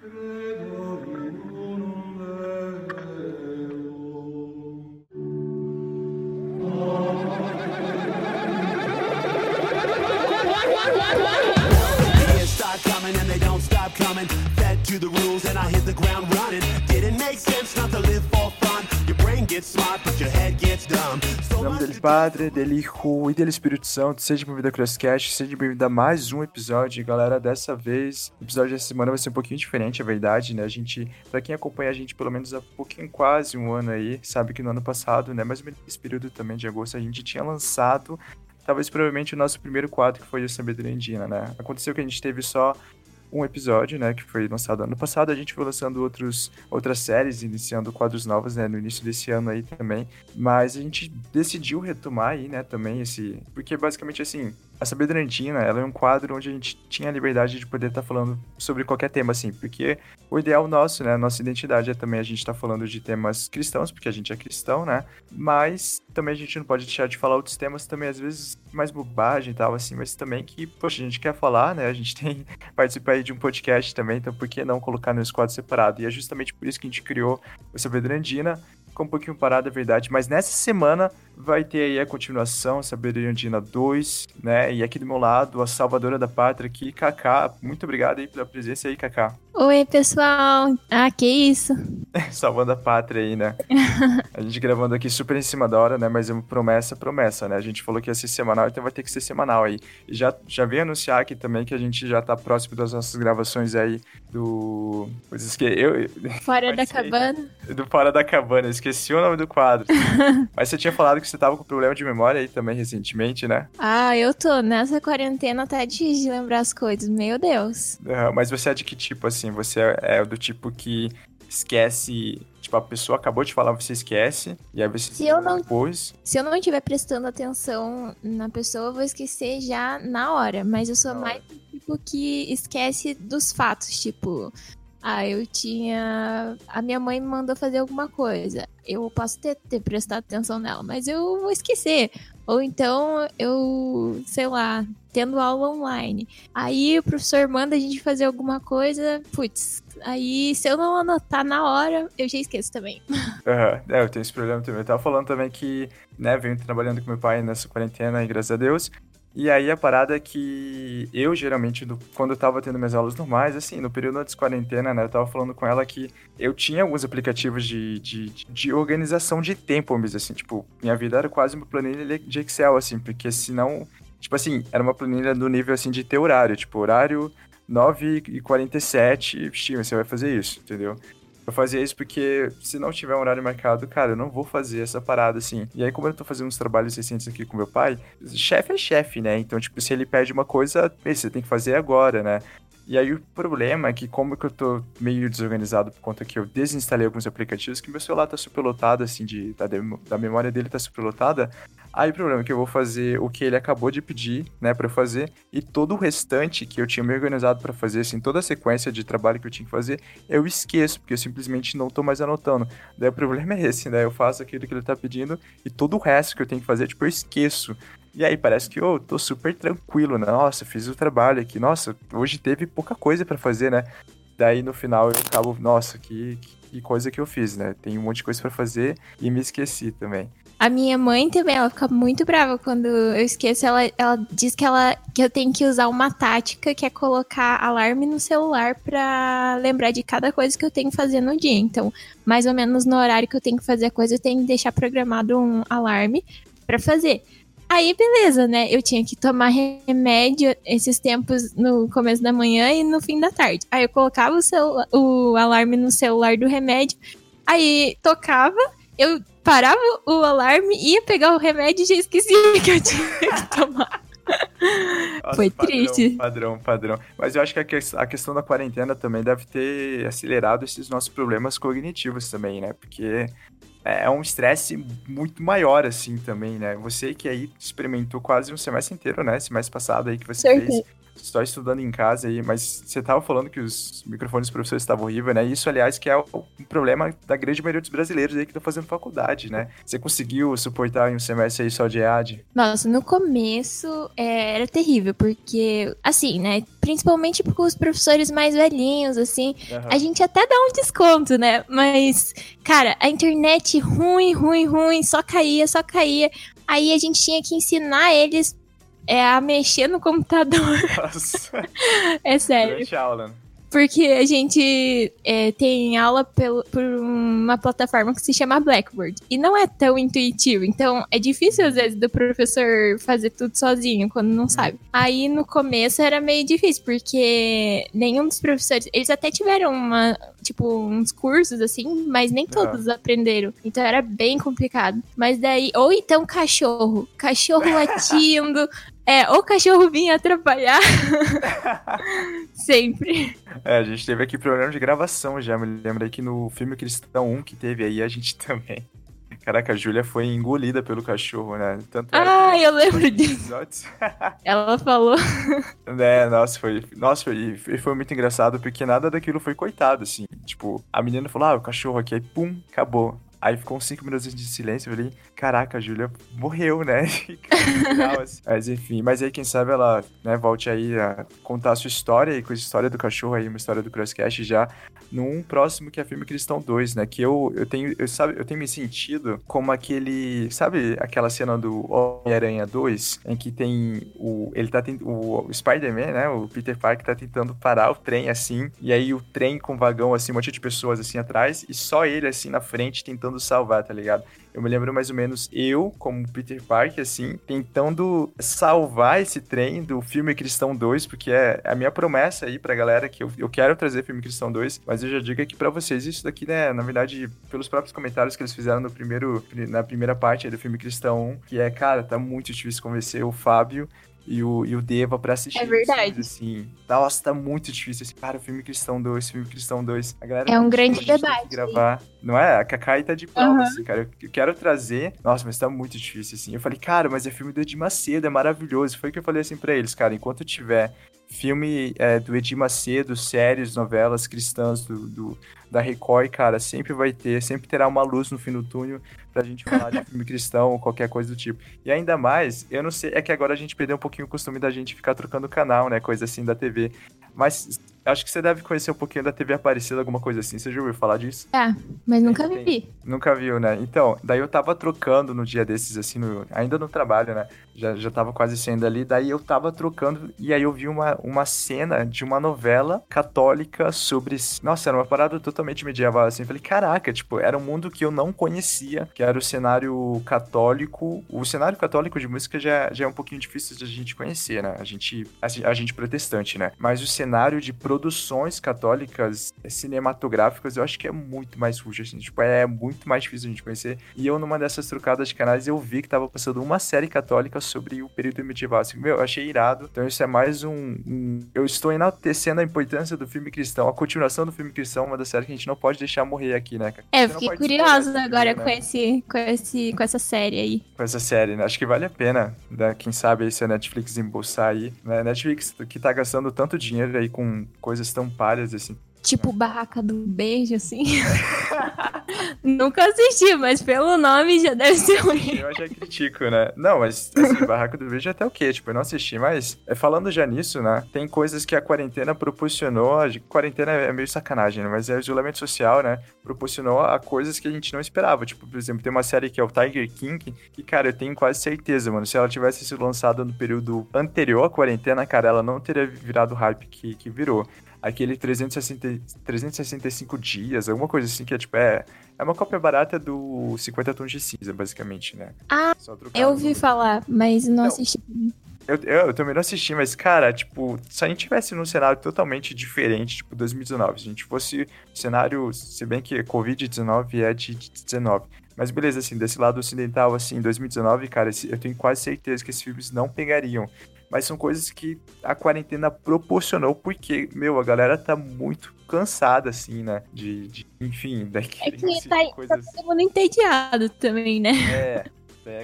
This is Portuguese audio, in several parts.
Credo Padre, dele Hu e dele Espírito Santo, seja bem-vindo ao Crosscast, seja bem-vindo a mais um episódio. Galera, dessa vez, o episódio dessa semana vai ser um pouquinho diferente, é verdade, né? A gente, pra quem acompanha a gente pelo menos há pouquinho, quase um ano aí, sabe que no ano passado, né? Mais ou menos nesse período também de agosto, a gente tinha lançado talvez provavelmente o nosso primeiro quadro, que foi o Sabedoria Andina, né? Aconteceu que a gente teve só um episódio, né, que foi lançado ano passado. A gente foi lançando outros, outras séries, iniciando quadros novos, né, no início desse ano aí também. Mas a gente decidiu retomar aí, né, também esse... Porque basicamente, assim, a Sabedoria Andina, ela é um quadro onde a gente tinha a liberdade de poder estar tá falando sobre qualquer tema, assim, porque o ideal nosso, né, a nossa identidade é também a gente estar tá falando de temas cristãos, porque a gente é cristão, né, mas também a gente não pode deixar de falar outros temas também, às vezes, mais bobagem e tal, assim, mas também que, poxa, a gente quer falar, né, a gente tem, participar aí de um podcast também, então por que não colocar nos quadros separados? E é justamente por isso que a gente criou o Sabedoria Andina, ficou um pouquinho parado, é verdade, mas nessa semana vai ter aí a continuação, Sabedoria Andina 2, né? E aqui do meu lado, a salvadora da pátria aqui, Kaká. Muito obrigado aí pela presença aí, Kaká. Oi, pessoal. Ah, que isso. Salvando a pátria aí, né? a gente gravando aqui super em cima da hora, né? Mas é uma promessa, promessa, né? A gente falou que ia ser semanal, então vai ter que ser semanal aí. E já, já vem anunciar aqui também que a gente já tá próximo das nossas gravações aí do... Coisas que eu... Fora da cabana. Do Fora da Cabana, esqueci o nome do quadro. mas você tinha falado que você tava com problema de memória aí também recentemente, né? Ah, eu tô. Nessa quarentena tá difícil de lembrar as coisas, meu Deus. Uhum, mas você é de que tipo, assim? Você é do tipo que esquece. Tipo, a pessoa acabou de falar, você esquece. E aí você se eu não, depois. Se eu não estiver prestando atenção na pessoa, eu vou esquecer já na hora. Mas eu sou na mais do tipo que esquece dos fatos. Tipo, ah, eu tinha. A minha mãe me mandou fazer alguma coisa. Eu posso ter, ter prestado atenção nela, mas eu vou esquecer. Ou então eu, sei lá, tendo aula online. Aí o professor manda a gente fazer alguma coisa, putz. Aí se eu não anotar na hora, eu já esqueço também. Uhum. É, eu tenho esse problema também. Eu tava falando também que, né, venho trabalhando com meu pai nessa quarentena e graças a Deus. E aí a parada é que eu, geralmente, quando eu tava tendo minhas aulas normais, assim, no período antes de quarentena, né, eu tava falando com ela que eu tinha alguns aplicativos de, de, de organização de tempo, dizer assim, tipo, minha vida era quase uma planilha de Excel, assim, porque senão, tipo assim, era uma planilha do nível, assim, de ter horário, tipo, horário 9h47, você vai fazer isso, entendeu? Eu fazia isso porque se não tiver um horário marcado, cara, eu não vou fazer essa parada assim. E aí, como eu tô fazendo uns trabalhos recentes aqui com meu pai, chefe é chefe, né? Então, tipo, se ele pede uma coisa, você tem que fazer agora, né? E aí o problema é que como que eu tô meio desorganizado por conta que eu desinstalei alguns aplicativos, que meu celular tá superlotado, assim, de, da, da memória dele tá superlotada, aí o problema é que eu vou fazer o que ele acabou de pedir, né, eu fazer, e todo o restante que eu tinha me organizado para fazer, assim, toda a sequência de trabalho que eu tinha que fazer, eu esqueço, porque eu simplesmente não tô mais anotando. Daí o problema é esse, né, eu faço aquilo que ele tá pedindo, e todo o resto que eu tenho que fazer, tipo, eu esqueço. E aí parece que eu oh, tô super tranquilo, né? Nossa, fiz o trabalho aqui. Nossa, hoje teve pouca coisa para fazer, né? Daí no final eu acabo, nossa, que, que coisa que eu fiz, né? Tem um monte de coisa para fazer e me esqueci também. A minha mãe também, ela fica muito brava quando eu esqueço. Ela, ela diz que, ela, que eu tenho que usar uma tática que é colocar alarme no celular pra lembrar de cada coisa que eu tenho que fazer no dia. Então, mais ou menos no horário que eu tenho que fazer a coisa, eu tenho que deixar programado um alarme para fazer. Aí, beleza, né? Eu tinha que tomar remédio esses tempos no começo da manhã e no fim da tarde. Aí eu colocava o, o alarme no celular do remédio, aí tocava, eu parava o alarme, ia pegar o remédio e já esquecia que eu tinha que tomar. Nossa, Foi padrão, triste. Padrão, padrão. Mas eu acho que a questão da quarentena também deve ter acelerado esses nossos problemas cognitivos também, né? Porque é, é um estresse muito maior, assim, também, né? Você que aí experimentou quase um semestre inteiro, né? Semestre passado aí que você Certeza. fez só estudando em casa aí, mas você tava falando que os microfones dos professores estavam horríveis, né? Isso, aliás, que é um problema da grande maioria dos brasileiros aí que estão fazendo faculdade, né? Você conseguiu suportar em um semestre aí só de EAD? Nossa, no começo é, era terrível, porque, assim, né? Principalmente com os professores mais velhinhos, assim, uhum. a gente até dá um desconto, né? Mas, cara, a internet ruim, ruim, ruim, só caía, só caía. Aí a gente tinha que ensinar eles é, a mexer no computador. Nossa. é sério. Durante aula. Né? Porque a gente é, tem aula pelo, por uma plataforma que se chama Blackboard. E não é tão intuitivo. Então, é difícil, às vezes, do professor fazer tudo sozinho, quando não sabe. Aí, no começo, era meio difícil, porque nenhum dos professores... Eles até tiveram uma, tipo, uns cursos, assim, mas nem todos aprenderam. Então, era bem complicado. Mas daí... Ou então, cachorro. Cachorro latindo... É, o cachorro vinha atrapalhar. Sempre. É, a gente teve aqui problema de gravação já. Me lembrei que no filme Cristão 1 que teve aí, a gente também. Caraca, a Júlia foi engolida pelo cachorro, né? Tanto ah, eu lembro disso. Ela falou. É, nossa, foi. Nossa, foi, foi muito engraçado, porque nada daquilo foi coitado, assim. Tipo, a menina falou, ah, o cachorro aqui, aí pum, acabou. Aí ficou uns 5 minutos de silêncio, eu falei, caraca, a Júlia morreu, né? assim. Mas enfim, mas aí quem sabe ela, né, volte aí a contar a sua história e com a história do cachorro aí, uma história do Crosscast já num próximo que é filme Cristão 2, né? Que eu, eu tenho, eu, sabe, eu tenho me sentido como aquele, sabe aquela cena do Homem-Aranha 2, em que tem o, ele tá o, o Spider-Man, né, o Peter Parker tá tentando parar o trem assim, e aí o trem com vagão assim, um monte de pessoas assim atrás, e só ele assim na frente tentando salvar, tá ligado? Eu me lembro mais ou menos eu, como Peter Parker, assim, tentando salvar esse trem do filme Cristão 2, porque é a minha promessa aí pra galera que eu, eu quero trazer filme Cristão 2, mas eu já digo aqui pra vocês, isso daqui, né, na verdade, pelos próprios comentários que eles fizeram no primeiro, na primeira parte do filme Cristão 1, que é, cara, tá muito difícil convencer o Fábio e o, e o Deva pra assistir. É verdade. assim. Nossa, tá muito difícil. Assim, cara, o filme Cristão 2, filme Cristão 2. A galera é um grande debate. gravar. Não é? A Kakai tá de prova, uhum. assim, cara. Eu quero trazer. Nossa, mas tá muito difícil, assim. Eu falei, cara, mas é filme do Edir Macedo, é maravilhoso. Foi o que eu falei assim pra eles, cara. Enquanto tiver filme é, do Edir Macedo, séries, novelas cristãs do, do, da Record, cara, sempre vai ter, sempre terá uma luz no fim do túnel pra gente falar de filme cristão ou qualquer coisa do tipo. E ainda mais, eu não sei, é que agora a gente perdeu um pouquinho o costume da gente ficar trocando canal, né, coisa assim da TV. Mas acho que você deve conhecer um pouquinho da TV Aparecida, alguma coisa assim. Você já ouviu falar disso? É, mas nunca vi. Tem, nunca viu, né? Então, daí eu tava trocando no dia desses, assim, no, ainda no trabalho, né? Já, já tava quase sendo ali. Daí eu tava trocando e aí eu vi uma, uma cena de uma novela católica sobre. Nossa, era uma parada totalmente medieval, assim. Falei, caraca, tipo, era um mundo que eu não conhecia, que era o cenário católico. O cenário católico de música já, já é um pouquinho difícil de a gente conhecer, né? A gente, a, a gente protestante, né? Mas o cenário de produções católicas cinematográficas eu acho que é muito mais sujo, assim. Tipo, é muito mais difícil a gente conhecer. E eu, numa dessas trocadas de canais, eu vi que tava passando uma série católica sobre o período medieval. Assim, meu, eu achei irado. Então isso é mais um, um... Eu estou enaltecendo a importância do filme cristão, a continuação do filme cristão, uma das séries que a gente não pode deixar morrer aqui, né? É, eu fiquei curiosa agora filme, com, né? esse, com, esse, com essa série aí. Com essa série, né? Acho que vale a pena, né? Quem sabe aí se a Netflix embolsar aí, né? Netflix que tá gastando tanto dinheiro aí com coisas tão palhas, assim. Tipo Barraca do Beijo, assim. Nunca assisti, mas pelo nome já deve ser ruim. Eu já critico, né? Não, mas assim, Barraca do Beijo é até o quê? Tipo, eu não assisti, mas é, falando já nisso, né? Tem coisas que a quarentena proporcionou. A quarentena é meio sacanagem, né? Mas é o isolamento social, né? Proporcionou a coisas que a gente não esperava. Tipo, por exemplo, tem uma série que é o Tiger King, que, cara, eu tenho quase certeza, mano. Se ela tivesse sido lançada no período anterior à quarentena, cara, ela não teria virado o hype que, que virou aquele 360, 365 dias, alguma coisa assim, que é tipo, é, é uma cópia barata do 50 Tons de Cinza, basicamente, né? Ah, eu ouvi falar, mas não, não assisti. Eu, eu, eu, também não assisti, mas, cara, tipo, se a gente tivesse num cenário totalmente diferente, tipo 2019, se a gente fosse cenário, se bem que Covid-19 é de 19, mas beleza, assim, desse lado ocidental, assim, 2019, cara, eu tenho quase certeza que esses filmes não pegariam mas são coisas que a quarentena proporcionou, porque, meu, a galera tá muito cansada, assim, né? De, de enfim, daquele. É que tá, tá todo mundo entediado também, né? É.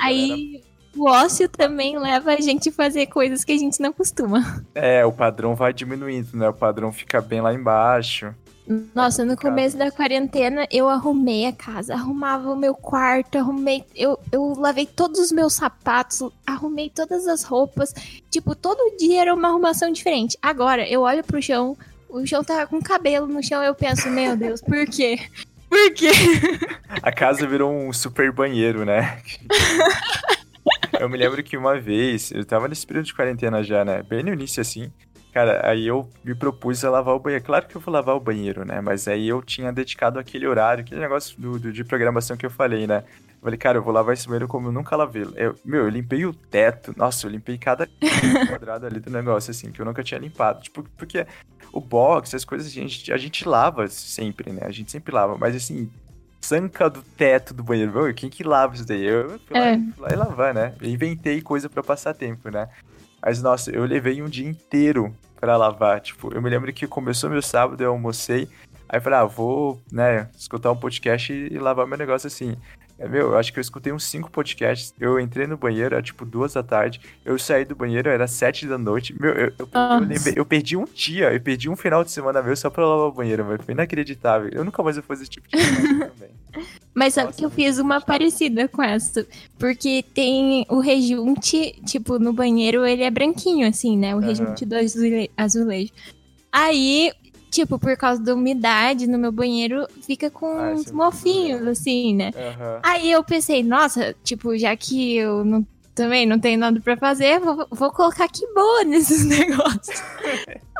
Aí. o ócio também leva a gente a fazer coisas que a gente não costuma. É, o padrão vai diminuindo, né? O padrão fica bem lá embaixo. Nossa, no começo da quarentena eu arrumei a casa, arrumava o meu quarto, arrumei. Eu, eu lavei todos os meus sapatos, arrumei todas as roupas. Tipo, todo dia era uma arrumação diferente. Agora, eu olho pro chão, o chão tá com cabelo no chão, eu penso, meu Deus, por quê? Por quê? A casa virou um super banheiro, né? eu me lembro que uma vez, eu tava nesse período de quarentena já, né? Bem no início assim. Cara, aí eu me propus a lavar o banheiro. Claro que eu vou lavar o banheiro, né? Mas aí eu tinha dedicado aquele horário, aquele negócio do, do de programação que eu falei, né? Eu falei, cara, eu vou lavar esse banheiro como eu nunca lavei. Eu, meu, eu limpei o teto. Nossa, eu limpei cada quadrado ali do negócio, assim, que eu nunca tinha limpado. Tipo, porque o box, as coisas, a gente, a gente lava sempre, né? A gente sempre lava. Mas assim, sanca do teto do banheiro. Meu, quem que lava isso daí? Eu fui lá, É. fui lá e lavar, né? Eu inventei coisa pra passar tempo, né? Mas, nossa, eu levei um dia inteiro pra lavar. Tipo, eu me lembro que começou meu sábado, eu almocei. Aí eu falei, ah, vou, né, escutar um podcast e, e lavar meu negócio assim. É, meu, eu acho que eu escutei uns cinco podcasts. Eu entrei no banheiro, era tipo duas da tarde. Eu saí do banheiro, era sete da noite. Meu, eu, eu, eu, lembrei- eu perdi um dia, eu perdi um final de semana meu só pra lavar o banheiro, velho. Foi inacreditável. Eu nunca mais vou fazer esse tipo de coisa. Mas sabe Nossa, que eu fiz uma parecida com essa? Porque tem o rejunte, tipo, no banheiro ele é branquinho, assim, né? O Aham. rejunte do azule- azulejo. Aí, tipo, por causa da umidade no meu banheiro, fica com Ah, uns é mofinhos, legal. assim, né? Aham. Aí eu pensei, nossa, tipo, já que eu não, também não tenho nada pra fazer, vou, vou colocar que boa nesses negócios.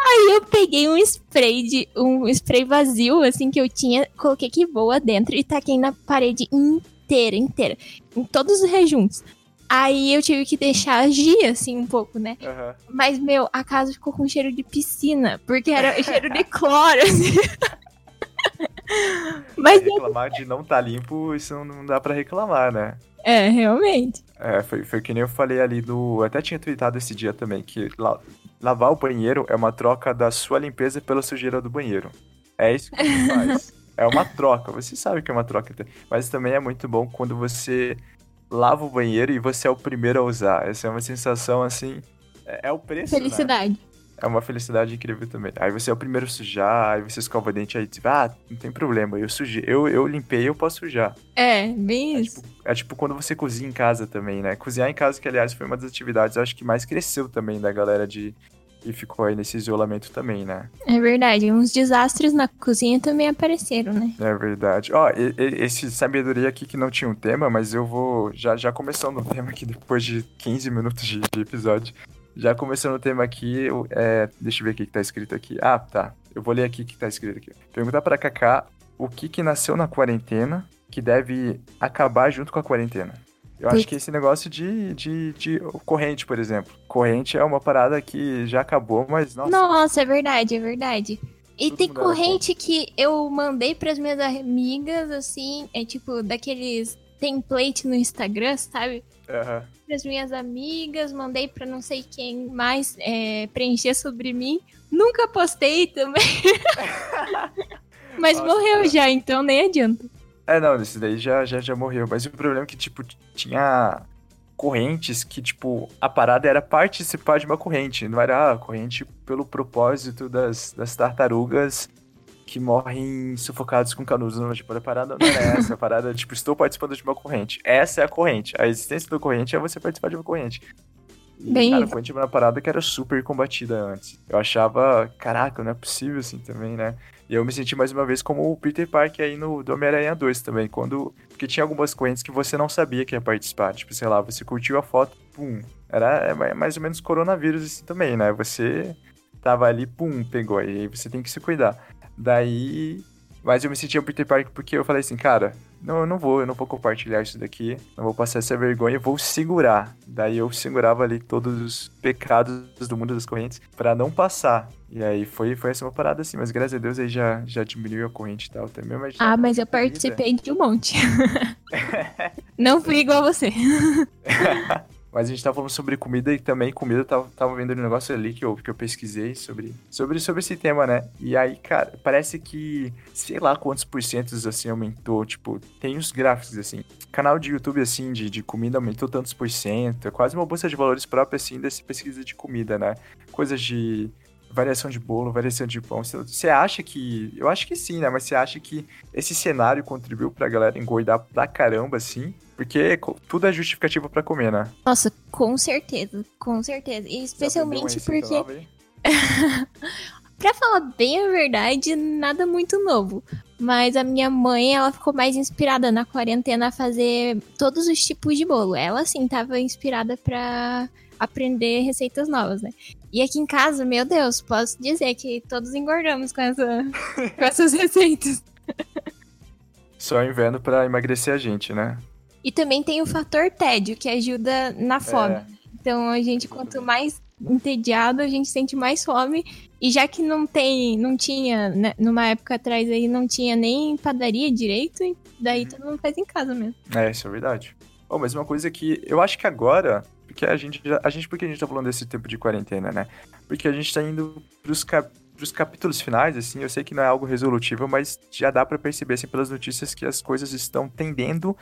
Aí eu peguei um spray de um spray vazio, assim, que eu tinha, coloquei que boa dentro e taquei na parede inteira, inteira. Em todos os rejuntos. Aí eu tive que deixar agir, assim, um pouco, né? Aham. Mas, meu, a casa ficou com cheiro de piscina, porque era cheiro de cloro, assim. Mas, reclamar de não tá limpo, isso não- não dá pra reclamar, né? é, realmente. É, foi, foi que nem eu falei ali do. eu Até tinha tweetado esse dia também, que la- lavar o banheiro é uma troca da sua limpeza pela sujeira do banheiro. É isso que você faz. É uma troca, você sabe que é uma troca. Mas também é muito bom quando você lava o banheiro e você é o primeiro a usar. Essa é uma sensação assim. É, é o preço. né? É uma felicidade incrível também. Aí você é o primeiro a sujar, aí você escova o dente, aí tipo, ah, não tem problema, eu sujei, eu, eu limpei, eu posso sujar. É, bem É isso. tipo, é tipo quando você cozinha em casa também, né? Cozinhar em casa, que aliás foi uma das atividades, eu acho que mais cresceu também da galera de que ficou aí nesse isolamento também, né? É verdade. Uns desastres na cozinha também apareceram, né? É verdade. Ó, e- e- esse sabedoria aqui que não tinha um tema, mas eu vou. Já, já começando o tema aqui depois de 15 minutos de, de episódio. Já começando o tema aqui, é, deixa eu ver o que, que tá escrito aqui. Ah, tá. Eu vou ler aqui o que tá escrito aqui. Perguntar pra Kaká o que que nasceu na quarentena que deve acabar junto com a quarentena. Eu acho que esse negócio de, de, de corrente, por exemplo. Corrente é uma parada que já acabou, mas nossa. Nossa, é verdade, é verdade. E tem corrente que eu mandei pras minhas amigas, assim, é tipo daqueles template no Instagram, sabe? Aham. Pras minhas amigas, mandei pra não sei quem mais é, preencher sobre mim. Nunca postei também. Mas Nossa, morreu cara. já, então nem adianta. É, não, esse daí já, já, já morreu. Mas o problema é que, tipo, tinha correntes que, tipo, a parada era participar de uma corrente. Não era a corrente pelo propósito das, das tartarugas que morrem sufocados com canudos. Não, tipo, a parada não era essa. A parada, tipo, estou participando de uma corrente. Essa é a corrente. A existência da corrente é você participar de uma corrente. E, Bem cara, corrente era uma parada que era super combatida antes. Eu achava, caraca, não é possível assim também, né? E eu me senti mais uma vez como o Peter Parker aí no do Homem-Aranha 2 também, quando. Porque tinha algumas correntes que você não sabia que ia participar. Tipo, sei lá, você curtiu a foto, pum. Era é ma- mais ou menos coronavírus assim também, né? Você tava ali, pum, pegou. E aí você tem que se cuidar. Daí. Mas eu me sentia Peter Parker porque eu falei assim, cara, não, eu não vou, eu não vou compartilhar isso daqui, não vou passar essa vergonha, eu vou segurar. Daí eu segurava ali todos os pecados do mundo das correntes pra não passar. E aí foi, foi essa uma parada assim, mas graças a Deus aí já, já diminuiu a corrente e tal também. Mas Ah, mas eu participei de um monte. não fui igual a você. Mas a gente tava falando sobre comida e também comida, tava, tava vendo um negócio ali que eu, que eu pesquisei sobre, sobre, sobre esse tema, né? E aí, cara, parece que, sei lá quantos porcentos, assim, aumentou, tipo, tem os gráficos, assim. Canal de YouTube, assim, de, de comida aumentou tantos por cento, é quase uma bolsa de valores própria, assim, dessa pesquisa de comida, né? Coisas de variação de bolo, variação de pão. Você acha que. Eu acho que sim, né? Mas você acha que esse cenário contribuiu pra galera engordar pra caramba, assim? Porque tudo é justificativo para comer, né? Nossa, com certeza, com certeza. E especialmente porque. pra falar bem a verdade, nada muito novo. Mas a minha mãe, ela ficou mais inspirada na quarentena a fazer todos os tipos de bolo. Ela, sim, tava inspirada pra aprender receitas novas, né? E aqui em casa, meu Deus, posso dizer que todos engordamos com, essa, com essas receitas. Só inverno para emagrecer a gente, né? E também tem o fator tédio, que ajuda na fome. É. Então a gente, quanto mais entediado, a gente sente mais fome. E já que não tem, não tinha, né, numa época atrás aí, não tinha nem padaria direito, daí uhum. todo mundo faz em casa mesmo. É, isso é verdade. Bom, mas uma coisa que eu acho que agora porque a gente, a gente, por que a gente tá falando desse tempo de quarentena, né? Porque a gente tá indo pros, cap, pros capítulos finais, assim, eu sei que não é algo resolutivo, mas já dá para perceber, assim, pelas notícias que as coisas estão tendendo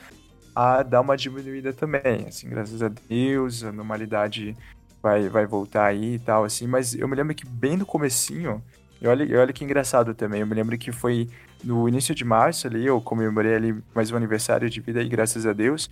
a dar uma diminuída também, assim, graças a Deus, a normalidade vai, vai voltar aí e tal, assim, mas eu me lembro que bem no comecinho, e olha, olha que engraçado também, eu me lembro que foi no início de março ali, eu comemorei ali mais um aniversário de vida aí, graças a Deus,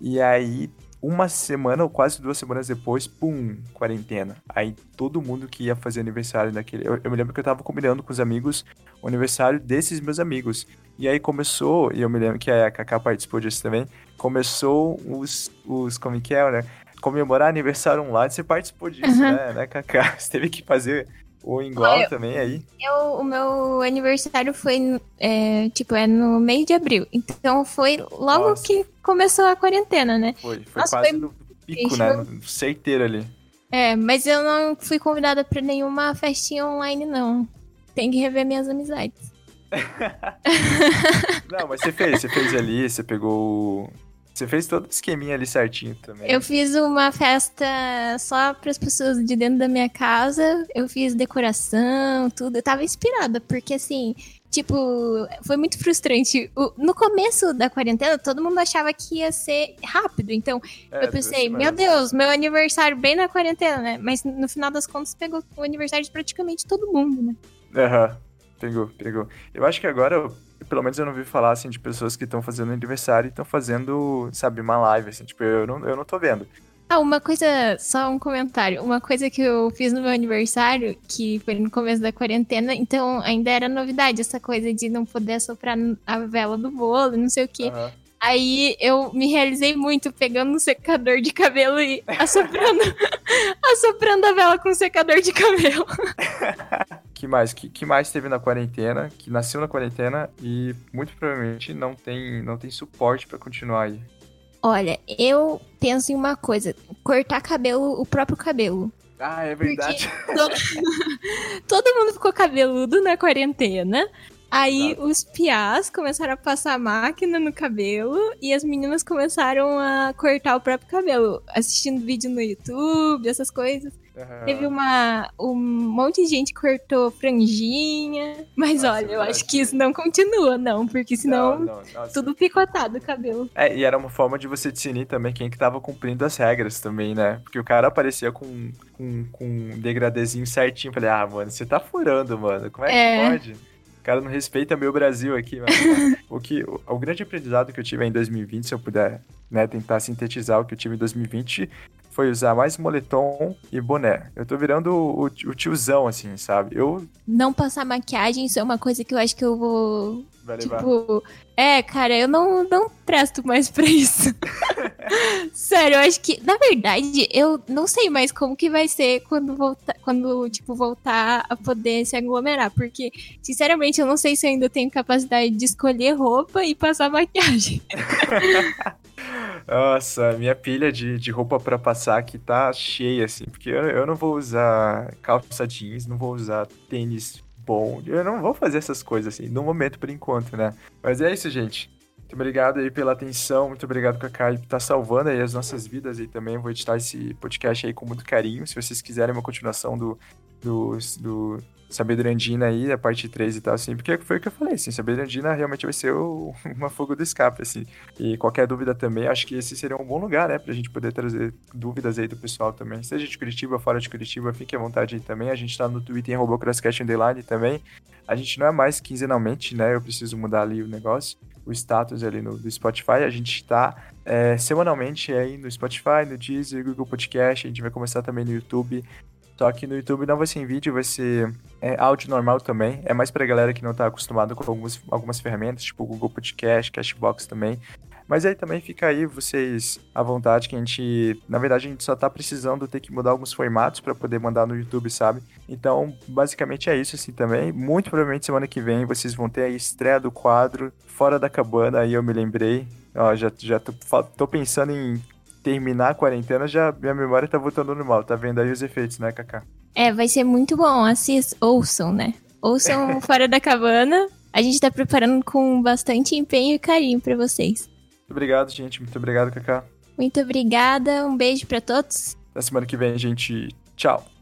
e aí uma semana ou quase duas semanas depois, pum, quarentena. Aí todo mundo que ia fazer aniversário daquele. Eu, eu, me lembro que eu tava combinando com os amigos o aniversário desses meus amigos. E aí começou, e eu me lembro que a Kaká participou disso também, começou os, os como que é, né? Comemorar aniversário online. Você participou disso, uhum. né, né, Kaká? Você teve que fazer o igual eu, também aí? Eu, o meu aniversário foi, é, tipo, é no mês de abril. Então foi logo Nossa. que começou a quarentena, né? Foi, foi Nossa, quase foi... no pico, né? No certeiro ali. É, mas eu não fui convidada pra nenhuma festinha online, não. Tem que rever minhas amizades. não, mas você fez, você fez ali, você pegou você fez todo o esqueminha ali certinho também. Eu fiz uma festa só para as pessoas de dentro da minha casa. Eu fiz decoração, tudo. Eu tava inspirada, porque assim, tipo, foi muito frustrante. no começo da quarentena, todo mundo achava que ia ser rápido. Então, é, eu pensei, meu Deus, meu aniversário bem na quarentena, né? Mas no final das contas, pegou o aniversário de praticamente todo mundo, né? Aham. Uhum. Pegou, pegou. Eu acho que agora pelo menos eu não vi falar, assim, de pessoas que estão fazendo aniversário e estão fazendo, sabe, uma live, assim, tipo, eu não, eu não tô vendo. Ah, uma coisa, só um comentário. Uma coisa que eu fiz no meu aniversário, que foi no começo da quarentena, então ainda era novidade essa coisa de não poder soprar a vela do bolo, não sei o quê. Uhum. Aí eu me realizei muito pegando um secador de cabelo e assoprando, assoprando a vela com um secador de cabelo. que mais? Que, que mais teve na quarentena? Que nasceu na quarentena e muito provavelmente não tem, não tem suporte para continuar aí. Olha, eu penso em uma coisa: cortar cabelo, o próprio cabelo. Ah, é verdade. Todo... todo mundo ficou cabeludo na quarentena. Aí Exato. os piás começaram a passar máquina no cabelo e as meninas começaram a cortar o próprio cabelo, assistindo vídeo no YouTube, essas coisas. Uhum. Teve uma. Um monte de gente cortou franjinha. Mas Nossa, olha, eu acho que isso não continua, não, porque senão não, não, tudo picotado o cabelo. É, e era uma forma de você definir também quem que tava cumprindo as regras também, né? Porque o cara aparecia com, com, com um degradezinho certinho. Falei, ah, mano, você tá furando, mano. Como é que é. pode? Cara não respeita meu Brasil aqui, mano. o que o, o, grande aprendizado que eu tive em 2020, se eu puder, né, tentar sintetizar o que eu tive em 2020, foi usar mais moletom e boné. Eu tô virando o, o tiozão, assim, sabe? Eu. Não passar maquiagem, isso é uma coisa que eu acho que eu vou. Vai levar. Tipo, é, cara, eu não, não presto mais pra isso. Sério, eu acho que, na verdade, eu não sei mais como que vai ser quando voltar, quando, tipo, voltar a poder se aglomerar. Porque, sinceramente, eu não sei se eu ainda tenho capacidade de escolher roupa e passar maquiagem. Nossa, minha pilha de, de roupa para passar aqui tá cheia, assim, porque eu, eu não vou usar calça jeans, não vou usar tênis bom, eu não vou fazer essas coisas, assim, no momento por enquanto, né? Mas é isso, gente. Muito obrigado aí pela atenção, muito obrigado, Kaká, por estar tá salvando aí as nossas vidas aí também. vou editar esse podcast aí com muito carinho. Se vocês quiserem uma continuação do, do, do Sabedoria Andina aí, a parte 3 e tal, assim, porque foi o que eu falei, assim, Sabedoria Andina realmente vai ser o, uma fogo do escape, assim. E qualquer dúvida também, acho que esse seria um bom lugar, né, pra gente poder trazer dúvidas aí do pessoal também. Seja de Curitiba, fora de Curitiba, fique à vontade aí também. A gente tá no Twitter em RoboCrossCast Underline também. A gente não é mais quinzenalmente, né, eu preciso mudar ali o negócio o status ali no do Spotify. A gente está é, semanalmente aí no Spotify, no Deezer, Google Podcast. A gente vai começar também no YouTube. Só que no YouTube não vai ser em vídeo, vai ser é, áudio normal também. É mais pra galera que não tá acostumado com algumas, algumas ferramentas, tipo Google Podcast, Cashbox também. Mas aí também fica aí vocês à vontade que a gente, na verdade, a gente só tá precisando ter que mudar alguns formatos para poder mandar no YouTube, sabe? Então, basicamente é isso assim também. Muito provavelmente semana que vem vocês vão ter a estreia do quadro Fora da Cabana, aí eu me lembrei. Ó, já, já tô, tô pensando em terminar a quarentena, já minha memória tá voltando ao normal. Tá vendo aí os efeitos, né, Kaká? É, vai ser muito bom. Assistam, ouçam, né? Ouçam Fora da Cabana. A gente tá preparando com bastante empenho e carinho para vocês. Muito obrigado, gente. Muito obrigado, Kaká. Muito obrigada. Um beijo para todos. Na semana que vem, gente. Tchau.